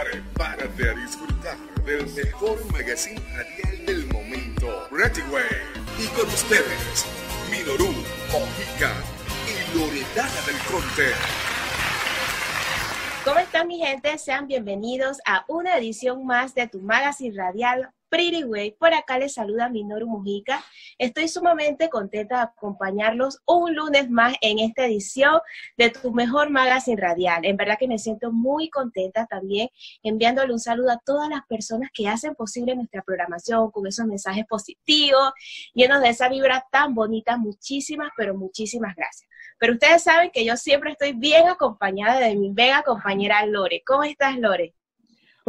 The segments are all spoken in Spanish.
Prepárate a disfrutar del mejor magazine radial del momento, Ready Way. Y con ustedes, Minoru, Mojica y Loredana del Conte. ¿Cómo están mi gente? Sean bienvenidos a una edición más de tu magazine radial Pretty Way. Por acá les saluda Minoru Mujica. Estoy sumamente contenta de acompañarlos un lunes más en esta edición de tu mejor magazine radial. En verdad que me siento muy contenta también enviándole un saludo a todas las personas que hacen posible nuestra programación con esos mensajes positivos, llenos de esa vibra tan bonita. Muchísimas, pero muchísimas gracias. Pero ustedes saben que yo siempre estoy bien acompañada de mi vega compañera Lore. ¿Cómo estás, Lore?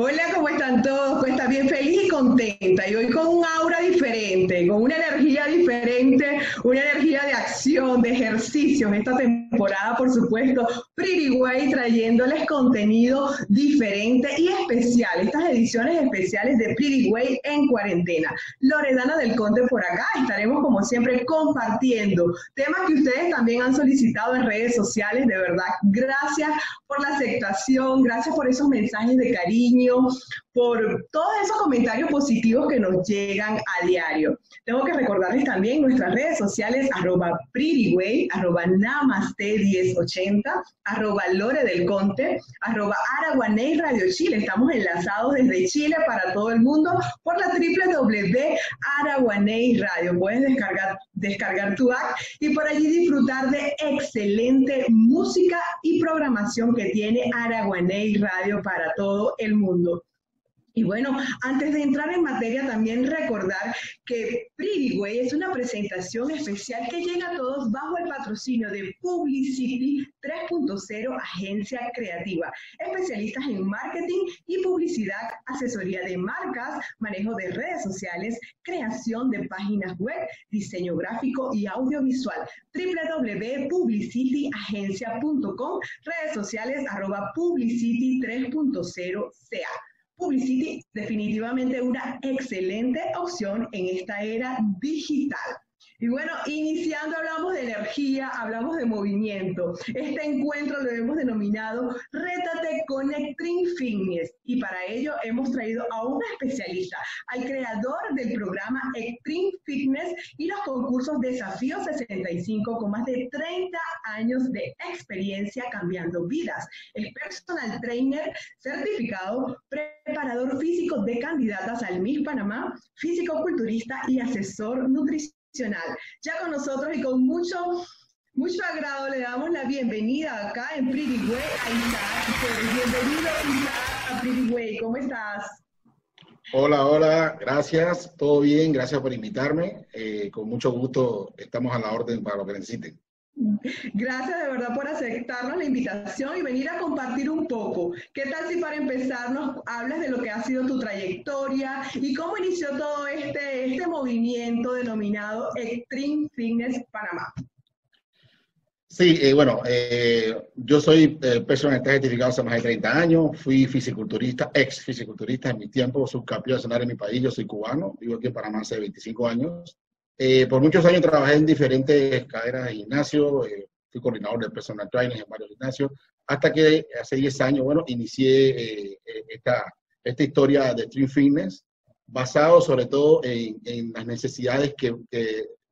Hola, ¿cómo están todos? Pues está bien feliz y contenta. Y hoy con un aura diferente, con una energía diferente, una energía de acción, de ejercicio en esta temporada, por supuesto. Pretty Way trayéndoles contenido diferente y especial. Estas ediciones especiales de Pretty Way en cuarentena. Loredana del Conte por acá. Estaremos como siempre compartiendo temas que ustedes también han solicitado en redes sociales. De verdad, gracias por la aceptación, gracias por esos mensajes de cariño Brasil, por todos esos comentarios positivos que nos llegan a diario. Tengo que recordarles también nuestras redes sociales, arroba Pretty arroba Namaste1080, arroba Lore del Conte, arroba Araguaney Radio Chile. Estamos enlazados desde Chile para todo el mundo por la www Araguaney Radio. Puedes descargar, descargar tu app y por allí disfrutar de excelente música y programación que tiene Araguaney Radio para todo el mundo. Y bueno, antes de entrar en materia, también recordar que Pretty Way es una presentación especial que llega a todos bajo el patrocinio de Publicity 3.0 Agencia Creativa, especialistas en marketing y publicidad, asesoría de marcas, manejo de redes sociales, creación de páginas web, diseño gráfico y audiovisual. www.publicityagencia.com, redes sociales arroba Publicity 3.0 CA. Publicity definitivamente una excelente opción en esta era digital. Y bueno, iniciando hablamos de energía, hablamos de movimiento. Este encuentro lo hemos denominado Rétate con Extreme Fitness y para ello hemos traído a un especialista, al creador del programa Extreme Fitness y los concursos Desafío 65 con más de 30 años de experiencia cambiando vidas. El personal trainer certificado, preparador físico de candidatas al Miss Panamá, físico-culturista y asesor nutricional ya con nosotros y con mucho, mucho agrado le damos la bienvenida acá en Pretty Way a Isaac. Bienvenido Isaac a Pretty Way, ¿cómo estás? Hola, hola, gracias, todo bien, gracias por invitarme. Eh, con mucho gusto estamos a la orden para lo que necesiten. Gracias de verdad por aceptarnos la invitación y venir a compartir un poco. ¿Qué tal si para empezar nos hablas de lo que ha sido tu trayectoria y cómo inició todo este, este movimiento denominado Extreme Fitness Panamá? Sí, eh, bueno, eh, yo soy eh, personal certificado hace más de 30 años, fui fisiculturista, ex fisiculturista en mi tiempo, subcampeón nacional en mi país, yo soy cubano, vivo aquí en Panamá hace 25 años, eh, por muchos años trabajé en diferentes cadenas de gimnasio, eh, fui coordinador de personal training en varios gimnasios, hasta que hace 10 años, bueno, inicié eh, esta, esta historia de Stream Fitness, basado sobre todo en, en las necesidades que,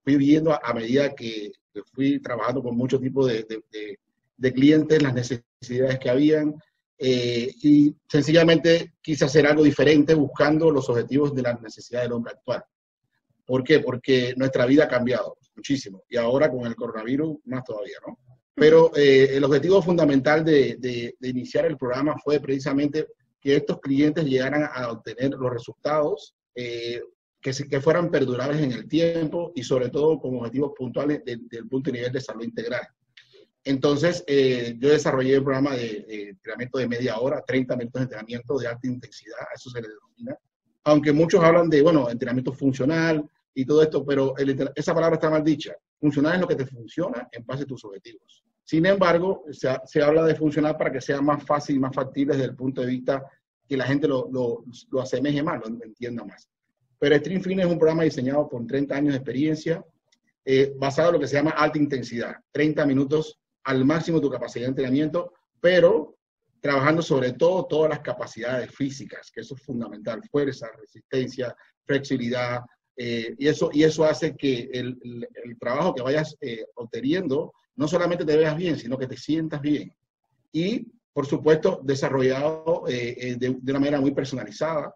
fui viendo a, medida que, fui trabajando con muchos tipos de, de, de, clientes, las necesidades que habían, y sencillamente quise hacer algo diferente buscando los objetivos de las necesidades del hombre actual. ¿Por qué? Porque nuestra vida ha cambiado muchísimo y ahora con el coronavirus más todavía, ¿no? Pero eh, el objetivo fundamental de, de, iniciar el programa fue precisamente que estos clientes llegaran a obtener los resultados eh, que, que fueran perdurables en el tiempo y sobre todo con objetivos puntuales del punto de nivel de salud integral. Entonces, eh, yo desarrollé un programa de, de, entrenamiento de media hora, 30 minutos de entrenamiento de alta intensidad, a eso se le denomina. Aunque muchos hablan de, bueno, entrenamiento funcional, y todo esto, pero esa palabra está mal dicha. Funcionar es lo que te funciona en base a tus objetivos. Sin embargo, se, se habla de funcionar para que sea más fácil y más factible desde el punto de vista que la gente lo, lo, lo asemeje más, lo entienda más. Pero Stream Fin es un programa diseñado con 30 años de experiencia, eh, basado en lo que se llama alta intensidad, 30 minutos al máximo de tu capacidad de entrenamiento, pero trabajando sobre todo todas las capacidades físicas, que eso es fundamental, fuerza, resistencia, flexibilidad, eh, y, eso, y eso hace que el, el, trabajo que vayas eh, obteniendo no solamente te veas bien, sino que te sientas bien. Y, por supuesto, desarrollado eh, de, de, una manera muy personalizada,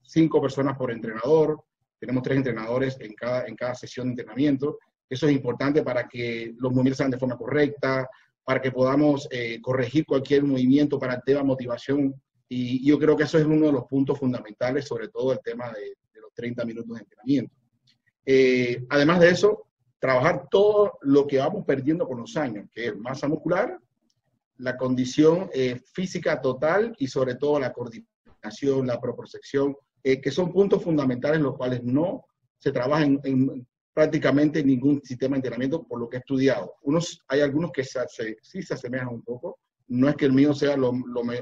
cinco personas por entrenador, tenemos tres entrenadores en cada, en cada sesión de entrenamiento. Eso es importante para que los movimientos sean de forma correcta, para que podamos eh, corregir cualquier movimiento para el tema motivación. Y yo creo que eso es uno de los puntos fundamentales, sobre todo el tema de, 30 minutos de entrenamiento. Eh, además de eso, trabajar todo lo que vamos perdiendo con los años, que es masa muscular, la condición eh, física total y sobre todo la coordinación, la proporción, que son puntos fundamentales los cuales no se trabajan en, prácticamente ningún sistema de entrenamiento por lo que he estudiado. Unos, hay algunos que se, sí se asemejan un poco. No es que el mío sea lo,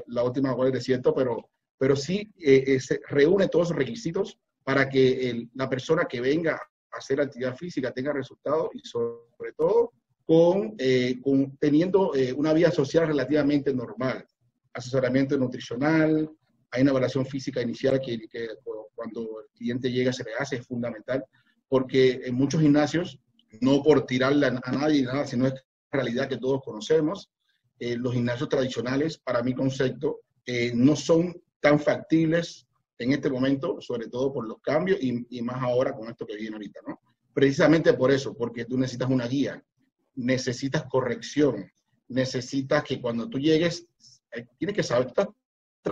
la última cual de cierto, pero, pero sí eh, eh, se reúne todos esos requisitos para que la persona que venga a hacer actividad física tenga resultados y sobre todo con, eh, con teniendo una vida social relativamente normal. Asesoramiento nutricional, hay una evaluación física inicial que, que cuando el cliente llega se le hace, es fundamental porque en muchos gimnasios, no por tirarle a, nadie nada, sino es realidad que todos conocemos, eh, los gimnasios tradicionales, para mi concepto, eh, no son tan factibles en este momento, sobre todo por los cambios y, más ahora con esto que viene ahorita, ¿no? Precisamente por eso, porque tú necesitas una guía, necesitas corrección, necesitas que cuando tú llegues, eh, tienes que saber, estás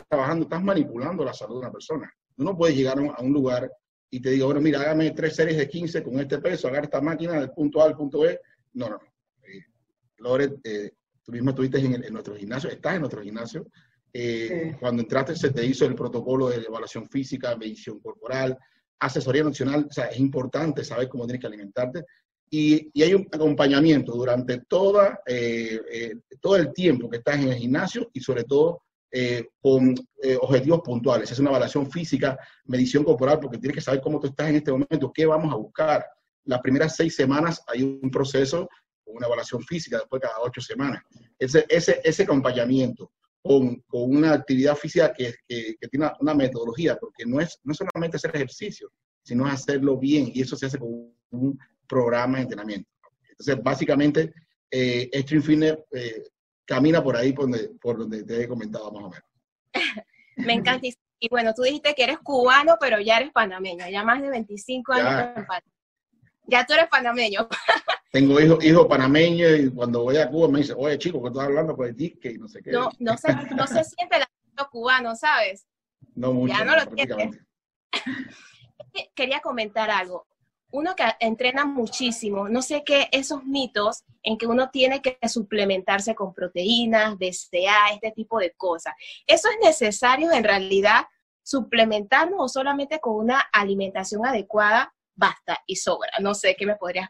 trabajando, estás manipulando la salud de una persona. Tú no puedes llegar a un lugar y te digo, bueno, mira, hágame tres series de 15 con este peso, agarra esta máquina del punto A al punto B. No, no, no. Eh, Lore, eh, tú mismo estuviste en, en, nuestro gimnasio, estás en nuestro gimnasio. Eh, cuando entraste se te hizo el protocolo de evaluación física, medición corporal, asesoría nutricional. O sea, es importante saber cómo tienes que alimentarte. Y, y hay un acompañamiento durante toda, todo el tiempo que estás en el gimnasio y sobre todo eh, con eh, objetivos puntuales. Es una evaluación física, medición corporal, porque tienes que saber cómo tú estás en este momento, qué vamos a buscar. Las primeras seis semanas hay un proceso con una evaluación física, después cada ocho semanas. Ese, ese, ese acompañamiento con, con, una actividad física que, que, tiene una, metodología, porque no es, no solamente hacer ejercicio, sino hacerlo bien, y eso se hace con un programa de entrenamiento. Entonces, básicamente, eh, Stream Fitness eh, camina por ahí por donde, por donde te he comentado más o menos. Me encanta. Y bueno, tú dijiste que eres cubano, pero ya eres panameño, ya más de 25 años ya, en Ya tú eres panameño. Tengo hijos hijo panameños y cuando voy a Cuba me dicen, oye chico, que estás hablando por el disque y no sé qué. No, no se, no se siente el acento cubano, ¿sabes? No mucho. Ya no lo tienes. Quería comentar algo uno que entrena muchísimo, no sé qué, esos mitos en que uno tiene que suplementarse con proteínas, BCA, este tipo de cosas. ¿Eso es necesario en realidad suplementarnos o solamente con una alimentación adecuada basta y sobra? No sé, ¿qué me podrías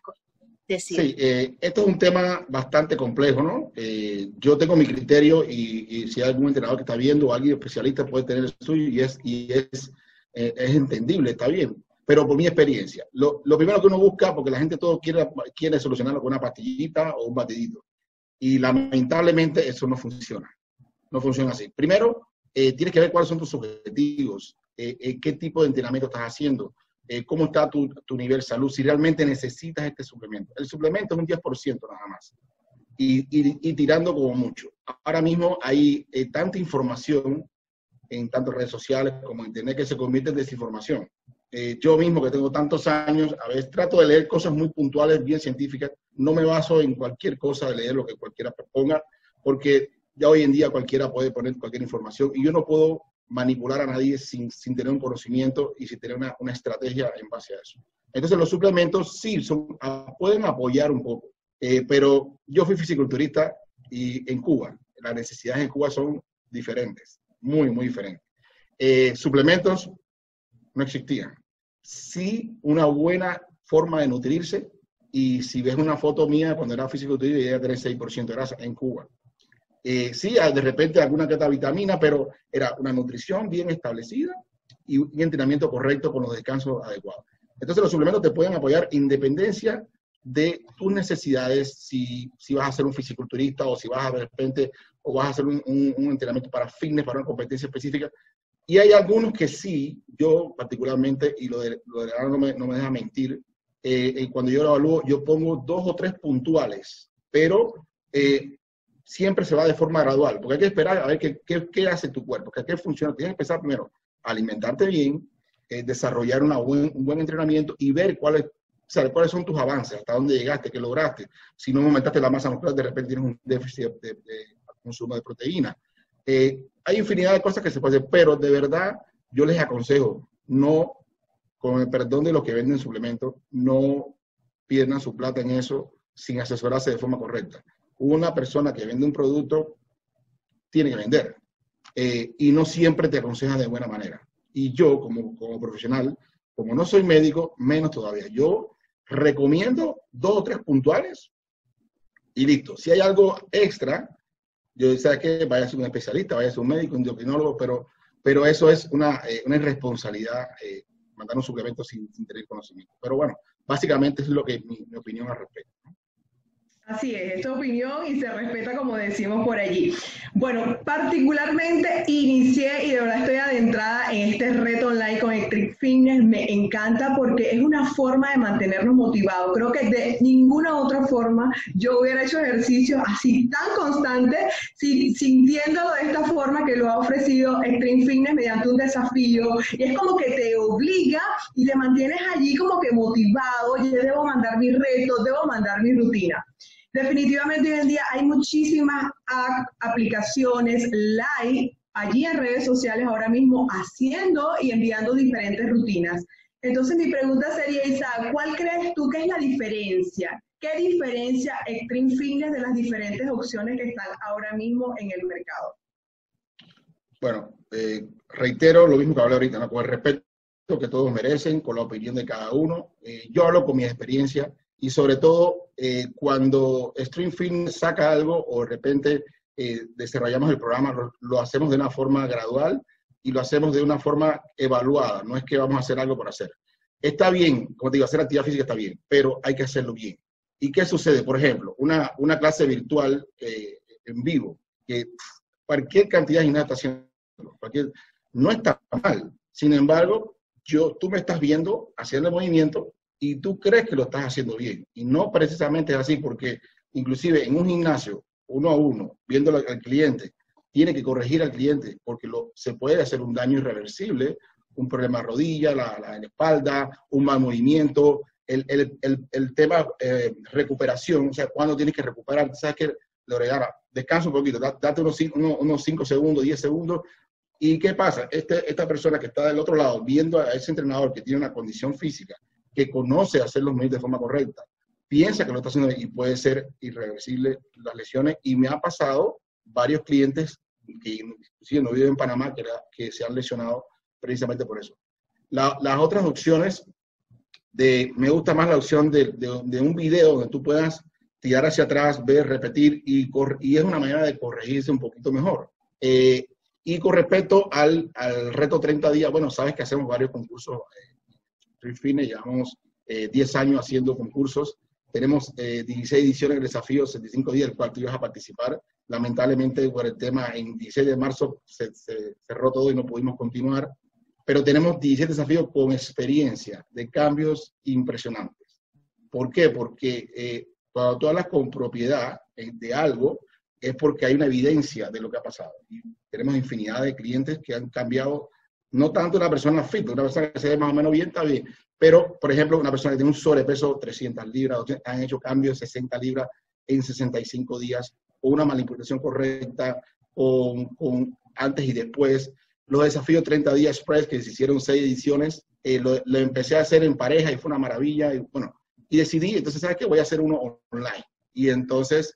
decir? Sí, eh, esto es un tema bastante complejo, ¿no? Eh, yo tengo mi criterio y, si hay algún entrenador que está viendo o alguien especialista puede tener el suyo y es, y es, eh, es entendible, está bien pero por mi experiencia. Lo, lo, primero que uno busca, porque la gente todo quiere, quiere solucionarlo con una pastillita o un batidito. Y lamentablemente eso no funciona. No funciona así. Primero, tienes que ver cuáles son tus objetivos, qué tipo de entrenamiento estás haciendo, eh, cómo está tu, tu, nivel de salud, si realmente necesitas este suplemento. El suplemento es un 10% nada más. Y, y, y, tirando como mucho. Ahora mismo hay eh, tanta información en tantas redes sociales como internet que se convierte en desinformación. Eh, yo mismo que tengo tantos años, a veces trato de leer cosas muy puntuales, bien científicas, no me baso en cualquier cosa de leer lo que cualquiera ponga, porque ya hoy en día cualquiera puede poner cualquier información y yo no puedo manipular a nadie sin, sin tener un conocimiento y sin tener una, una, estrategia en base a eso. Entonces los suplementos sí son, pueden apoyar un poco, eh, pero yo fui fisiculturista y en Cuba, las necesidades en Cuba son diferentes, muy, muy diferentes. Eh, suplementos no existían. Sí, una buena forma de nutrirse. Y si ves una foto mía cuando era físico llega a tener 6% de grasa en Cuba. Eh, sí, de repente alguna que vitamina, pero era una nutrición bien establecida y un entrenamiento correcto con los descansos adecuados. Entonces los suplementos te pueden apoyar independencia de tus necesidades, si, si vas a ser un fisiculturista o si vas a de repente o vas a hacer un, entrenamiento para fitness, para una competencia específica. Y hay algunos que sí, yo particularmente, y lo de, lo de no, me, no me deja mentir, eh, cuando yo lo evalúo, yo pongo dos o tres puntuales, pero eh, siempre se va de forma gradual, porque hay que esperar a ver qué, qué, hace tu cuerpo, qué, qué funciona. Tienes que empezar primero a alimentarte bien, eh, desarrollar una buen, un buen entrenamiento y ver cuáles, cuáles son tus avances, hasta dónde llegaste, qué lograste. Si no aumentaste la masa muscular, de repente tienes un déficit de, consumo de proteína. Eh, hay infinidad de cosas que se pueden hacer, pero de verdad yo les aconsejo, no, con el perdón de los que venden suplementos, no pierdan su plata en eso sin asesorarse de forma correcta. Una persona que vende un producto tiene que vender eh, y no siempre te aconseja de buena manera. Y yo, como, como profesional, como no soy médico, menos todavía. Yo recomiendo dos o tres puntuales y listo. Si hay algo extra, yo sé que vaya a ser un especialista, vaya a ser un médico, un endocrinólogo, pero, pero eso es una, eh, una irresponsabilidad, eh, mandar un suplemento sin, tener conocimiento. Pero bueno, básicamente es lo que mi, mi opinión al respecto. Así es, es tu opinión y se respeta como decimos por allí. Bueno, particularmente inicié y de verdad estoy adentrada en este reto online con Electric Fitness. Me encanta porque es una forma de mantenernos motivados. Creo que de ninguna otra forma yo hubiera hecho ejercicio así tan constante, sintiéndolo de esta forma que lo ha ofrecido Extreme Fitness mediante un desafío. Y es como que te obliga y te mantienes allí como que motivado. Yo debo mandar mi reto, debo mandar mi rutina. Definitivamente hoy en día hay muchísimas aplicaciones live allí en redes sociales ahora mismo haciendo y enviando diferentes rutinas. Entonces mi pregunta sería, Isa, ¿cuál crees tú que es la diferencia? ¿Qué diferencia Extreme Fitness de las diferentes opciones que están ahora mismo en el mercado? Bueno, eh, reitero lo mismo que hablé ahorita, ¿no? con el respeto que todos merecen, con la opinión de cada uno. Eh, yo hablo con mi experiencia y sobre todo eh, cuando StreamFilm saca algo o de repente eh, desarrollamos el programa, lo, hacemos de una forma gradual y lo hacemos de una forma evaluada, no es que vamos a hacer algo por hacer. Está bien, como te digo, hacer actividad física está bien, pero hay que hacerlo bien. ¿Y qué sucede? Por ejemplo, una, una clase virtual eh, en vivo, que cualquier cantidad de gimnasia cualquier, no está mal. Sin embargo, yo, tú me estás viendo haciendo movimiento y tú crees que lo estás haciendo bien. Y no precisamente es así, porque inclusive en un gimnasio, uno a uno, viendo al cliente, tiene que corregir al cliente, porque se puede hacer un daño irreversible, un problema de rodilla, la, la, espalda, un mal movimiento, el, el, el, el tema eh, recuperación, o sea, cuando tienes que recuperar, sabes que Loredana, descansa un poquito, date unos 5 segundos, 10 segundos, ¿y qué pasa? Este, esta persona que está del otro lado, viendo a ese entrenador que tiene una condición física, que conoce hacer los medios de forma correcta, piensa que lo está haciendo y puede ser irreversible las lesiones. Y me ha pasado varios clientes que inclusive no viven en Panamá que, que se han lesionado precisamente por eso. las otras opciones, de, me gusta más la opción de, de, un video donde tú puedas tirar hacia atrás, ver, repetir y, y es una manera de corregirse un poquito mejor. Eh, y con respecto al, al, reto 30 días, bueno, sabes que hacemos varios concursos eh, Fitness, llevamos 10 eh, años haciendo concursos. Tenemos 16 eh, ediciones del desafío 75 días, el cual tú ibas a participar. Lamentablemente, por el tema, en 16 de marzo se, cerró todo y no pudimos continuar. Pero tenemos 17 desafíos con experiencia de cambios impresionantes. ¿Por qué? Porque eh, cuando tú hablas con propiedad de algo, es porque hay una evidencia de lo que ha pasado. Y tenemos infinidad de clientes que han cambiado no tanto una persona fit, una persona que se ve más o menos bien, está bien. Pero, por ejemplo, una persona que tiene un sobrepeso 300 libras, han hecho cambios de 60 libras en 65 días, o una manipulación correcta, con, con antes y después. Los desafíos 30 días express, que se hicieron seis ediciones, eh, lo, empecé a hacer en pareja y fue una maravilla. Y bueno, y decidí, entonces, ¿sabes qué? Voy a hacer uno online. Y entonces,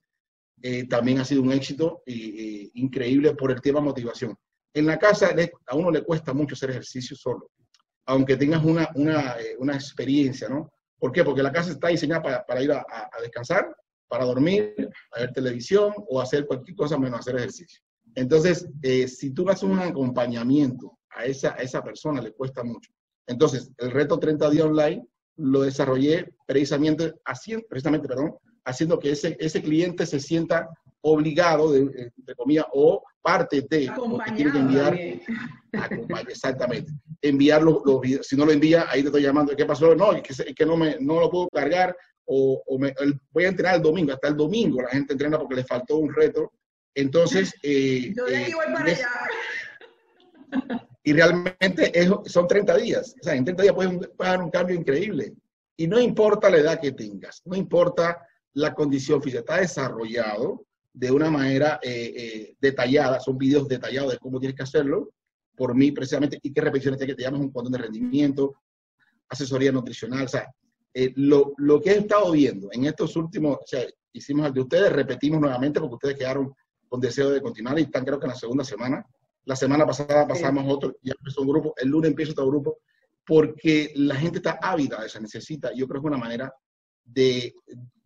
eh, también ha sido un éxito increíble por el tema motivación. En la casa a uno le cuesta mucho hacer ejercicio solo, aunque tengas una, una, eh, una experiencia, ¿no? ¿Por qué? Porque la casa está diseñada para, para ir a, a, descansar, para dormir, a ver televisión o hacer cualquier cosa menos hacer ejercicio. Entonces, eh, si tú haces un acompañamiento a esa, a esa persona, le cuesta mucho. Entonces, el reto 30 días online lo desarrollé precisamente, haciendo, precisamente perdón, haciendo que ese, ese cliente se sienta obligado, de, entre comillas, o parte de, tiene que enviar, exactamente, enviar los, videos. Si no lo envía, ahí te estoy llamando, ¿qué pasó? No, es que, que no, me, no lo puedo cargar, o, me, voy a entrenar el domingo, hasta el domingo la gente entrena porque le faltó un reto. Entonces... Eh, Yo de aquí voy para allá. Y realmente son 30 días. O sea, en 30 días puedes, dar un cambio increíble. Y no importa la edad que tengas, no importa la condición física, está desarrollado de una manera eh, eh, detallada, son videos detallados de cómo tienes que hacerlo, por mí precisamente, y qué repeticiones tienes que te llamas un cuadro de rendimiento, asesoría nutricional, o sea, eh, lo, lo, que he estado viendo en estos últimos, o sea, hicimos el de ustedes, repetimos nuevamente porque ustedes quedaron con deseo de continuar y están creo que en la segunda semana. La semana pasada pasamos otro, ya empezó un grupo, el lunes empieza otro grupo, porque la gente está ávida, se necesita, yo creo que es una manera de,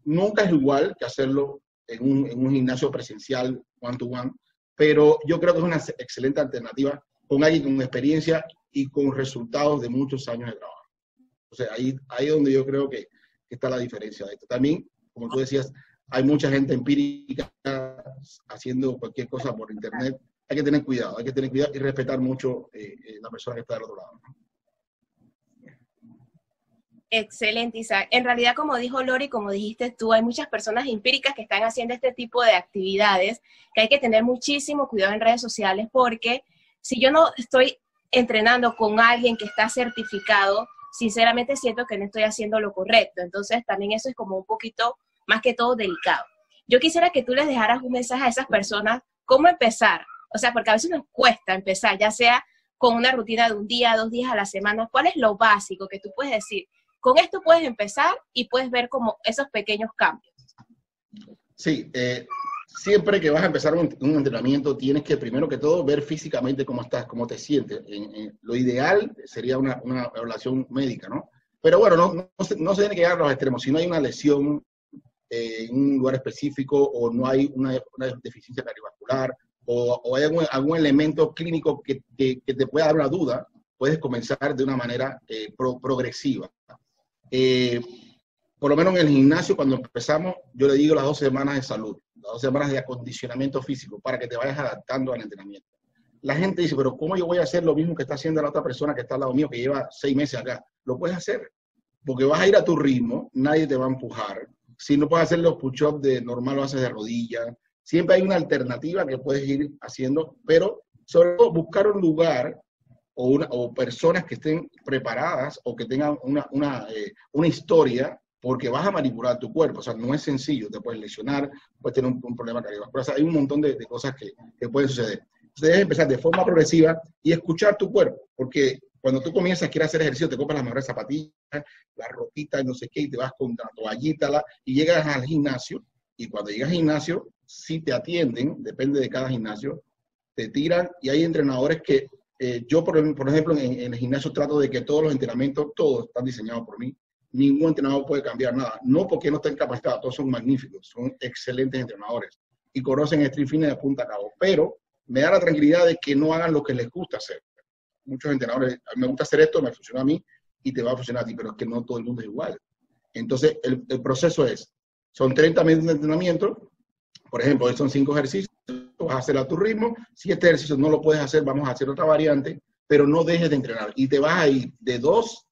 nunca es igual que hacerlo en un, en un gimnasio presencial, one to one, pero yo creo que es una excelente alternativa con alguien con experiencia y con resultados de muchos años de trabajo. O sea, ahí, ahí es donde yo creo que, está la diferencia de esto. También, como tú decías, hay mucha gente empírica haciendo cualquier cosa por internet. Hay que tener cuidado, hay que tener cuidado y respetar mucho eh, eh, la persona que está del otro lado. Excelente, Isaac. En realidad, como dijo Lori, como dijiste tú, hay muchas personas empíricas que están haciendo este tipo de actividades que hay que tener muchísimo cuidado en redes sociales porque si yo no estoy entrenando con alguien que está certificado, sinceramente siento que no estoy haciendo lo correcto. Entonces, también eso es como un poquito, más que todo, delicado. Yo quisiera que tú les dejaras un mensaje a esas personas, cómo empezar. O sea, porque a veces nos cuesta empezar, ya sea con una rutina de un día, dos días a la semana. ¿Cuál es lo básico que tú puedes decir? Con esto puedes empezar y puedes ver como esos pequeños cambios. Sí, eh, siempre que vas a empezar un, entrenamiento tienes que primero que todo ver físicamente cómo estás, cómo te sientes. lo ideal sería una, una, evaluación médica, ¿no? Pero bueno, no, se, no, tiene que llegar a los extremos. Si no hay una lesión eh, en un lugar específico o no hay una, deficiencia cardiovascular o, hay algún, elemento clínico que, te pueda dar una duda, puedes comenzar de una manera eh, progresiva. Eh, por lo menos en el gimnasio, cuando empezamos, yo le digo las dos semanas de salud, las dos semanas de acondicionamiento físico, para que te vayas adaptando al entrenamiento. La gente dice, pero ¿cómo yo voy a hacer lo mismo que está haciendo la otra persona que está al lado mío, que lleva seis meses acá? Lo puedes hacer, porque vas a ir a tu ritmo, nadie te va a empujar. Si no puedes hacer los push-ups de normal, lo haces de rodillas. Siempre hay una alternativa que puedes ir haciendo, pero sobre todo buscar un lugar o, personas que estén preparadas o que tengan una, una, eh, una historia porque vas a manipular tu cuerpo. O sea, no es sencillo, te puedes lesionar, puedes tener un, problema cardiovascular. O sea, hay un montón de, cosas que, que, pueden suceder. Entonces, debes empezar de forma progresiva y escuchar tu cuerpo, porque cuando tú comienzas, quieres hacer ejercicio, te compras las mejores zapatillas, la ropita, no sé qué, y te vas con la toallita, y llegas al gimnasio, y cuando llegas al gimnasio, si te atienden, depende de cada gimnasio, te tiran, y hay entrenadores que eh, yo, por, ejemplo, en, el gimnasio trato de que todos los entrenamientos, todos están diseñados por mí. Ningún entrenador puede cambiar nada. No porque no estén capacitados, todos son magníficos, son excelentes entrenadores y conocen el street de punta a cabo. Pero me da la tranquilidad de que no hagan lo que les gusta hacer. Muchos entrenadores, me gusta hacer esto, me funciona a mí y te va a funcionar a ti, pero es que no todo el mundo es igual. Entonces, el, el proceso es, son 30 minutos de entrenamiento, por ejemplo, son cinco ejercicios, vas a hacer a tu ritmo. Si este ejercicio no lo puedes hacer, vamos a hacer otra variante, pero no dejes de entrenar. Y te vas a ir de dos,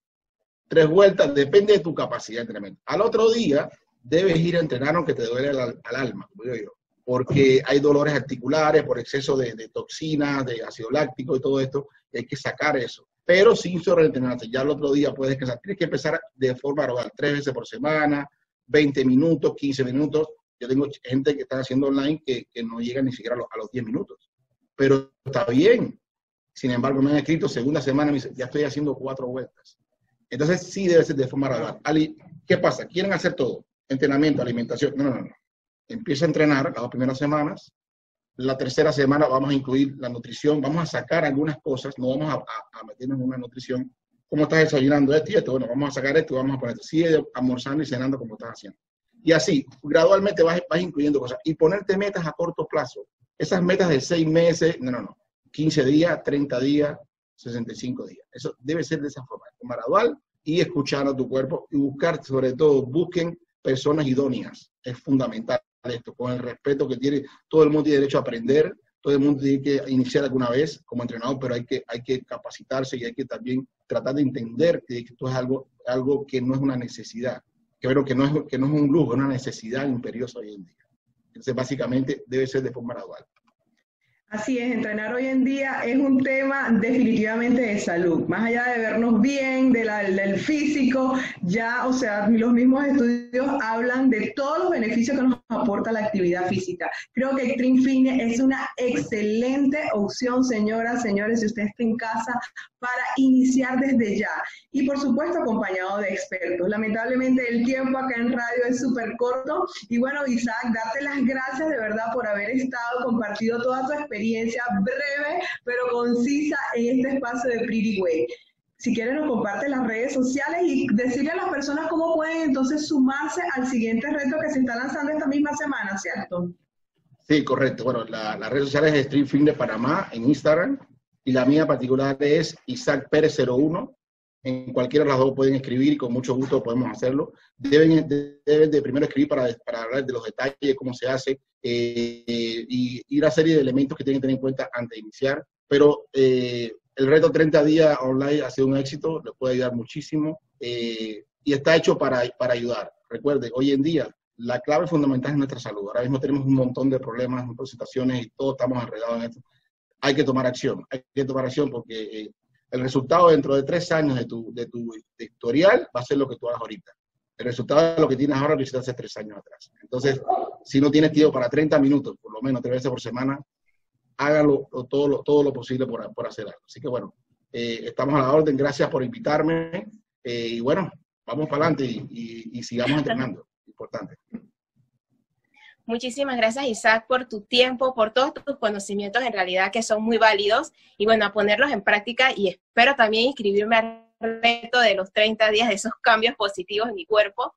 tres vueltas, depende de tu capacidad de entrenamiento. Al otro día, debes ir a entrenar aunque te duele al, alma, como digo yo, porque hay dolores articulares por exceso de, toxinas, de ácido láctico y todo esto, hay que sacar eso. Pero sin sobreentrenarte, ya el otro día puedes que Tienes que empezar de forma gradual, tres veces por semana, 20 minutos, 15 minutos, yo tengo gente que está haciendo online que, que no llega ni siquiera a los, 10 minutos. Pero está bien. Sin embargo, me han escrito segunda semana, me dice, ya estoy haciendo cuatro vueltas. Entonces, sí debe ser de forma gradual. ¿qué pasa? Quieren hacer todo. Entrenamiento, alimentación. No, no, no. Empieza a entrenar las dos primeras semanas. La tercera semana vamos a incluir la nutrición. Vamos a sacar algunas cosas. No vamos a, a, meternos en una nutrición. ¿Cómo estás desayunando esto y esto? Bueno, vamos a sacar esto vamos a poner esto. Sigue almorzando y cenando como estás haciendo. Y así, gradualmente vas, vas incluyendo cosas. Y ponerte metas a corto plazo. Esas metas de seis meses, no, no, no. 15 días, 30 días, 65 días. Eso debe ser de esa forma, gradual y escuchar a tu cuerpo y buscar, sobre todo, busquen personas idóneas. Es fundamental. esto, con el respeto que tiene, todo el mundo tiene derecho a aprender, todo el mundo tiene que iniciar alguna vez como entrenador, pero hay que, hay que capacitarse y hay que también tratar de entender que esto es algo, algo que no es una necesidad, pero que, no es, que no es un lujo, es una necesidad imperiosa hoy en día. Entonces, básicamente, debe ser de forma gradual. Así es, entrenar hoy en día es un tema definitivamente de salud. Más allá de vernos bien, de del físico, ya, o sea, los mismos estudios hablan de todos los beneficios que nos aporta la actividad física. Creo que Extreme Fitness es una excelente opción, señoras, señores, si usted está en casa, para iniciar desde ya. Y por supuesto, acompañado de expertos. Lamentablemente, el tiempo acá en radio es súper corto. Y bueno, Isaac, darte las gracias de verdad por haber estado, compartido toda tu experiencia breve, pero concisa en este espacio de Pretty Way. Si quieres, nos comparte las redes sociales y decirle a las personas cómo pueden entonces sumarse al siguiente reto que se está lanzando esta misma semana, ¿cierto? Sí, correcto. Bueno, la, las redes sociales es Stream Fin de Panamá en Instagram y la mía particular es Isaac Pérez 01. En cualquiera de las dos pueden escribir y con mucho gusto podemos hacerlo. Deben, deben de primero escribir para, para hablar de los detalles, cómo se hace eh, y, y, una serie de elementos que tienen que tener en cuenta antes de iniciar. Pero eh, el reto 30 días online ha sido un éxito, les puede ayudar muchísimo eh, y está hecho para, para ayudar. Recuerde, hoy en día la clave fundamental es nuestra salud. Ahora mismo tenemos un montón de problemas, situaciones y todos estamos enredados en esto. Hay que tomar acción, hay que tomar acción porque eh, el resultado dentro de tres años de tu, de tu historial va a ser lo que tú hagas ahorita. El resultado de lo que tienes ahora lo hiciste hace tres años atrás. Entonces, si no tienes tiempo para 30 minutos, por lo menos tres veces por semana, hágalo todo lo, todo lo posible por, por hacer algo. Así que bueno, eh, estamos a la orden. Gracias por invitarme. Eh, y bueno, vamos para adelante y, y, y sigamos entrenando. Importante. Muchísimas gracias, Isaac, por tu tiempo, por todos tus conocimientos en realidad que son muy válidos y bueno, a ponerlos en práctica y espero también inscribirme al reto de los 30 días de esos cambios positivos en mi cuerpo.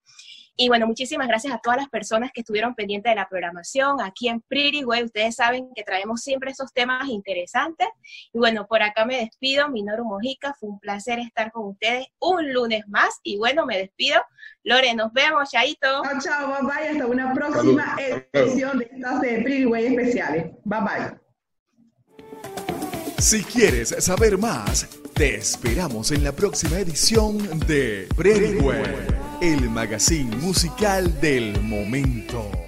Y bueno, muchísimas gracias a todas las personas que estuvieron pendientes de la programación. Aquí en Pretty Way, ustedes saben que traemos siempre esos temas interesantes. Y bueno, por acá me despido, Minoru Mojica. Fue un placer estar con ustedes un lunes más. Y bueno, me despido. Lore, nos vemos, Chaito. Chao, chao, bye bye. Hasta una próxima edición de estas de Pretty Way especiales. Bye bye. Si quieres saber más, te esperamos en la próxima edición de Pretty Way el magazine musical del momento.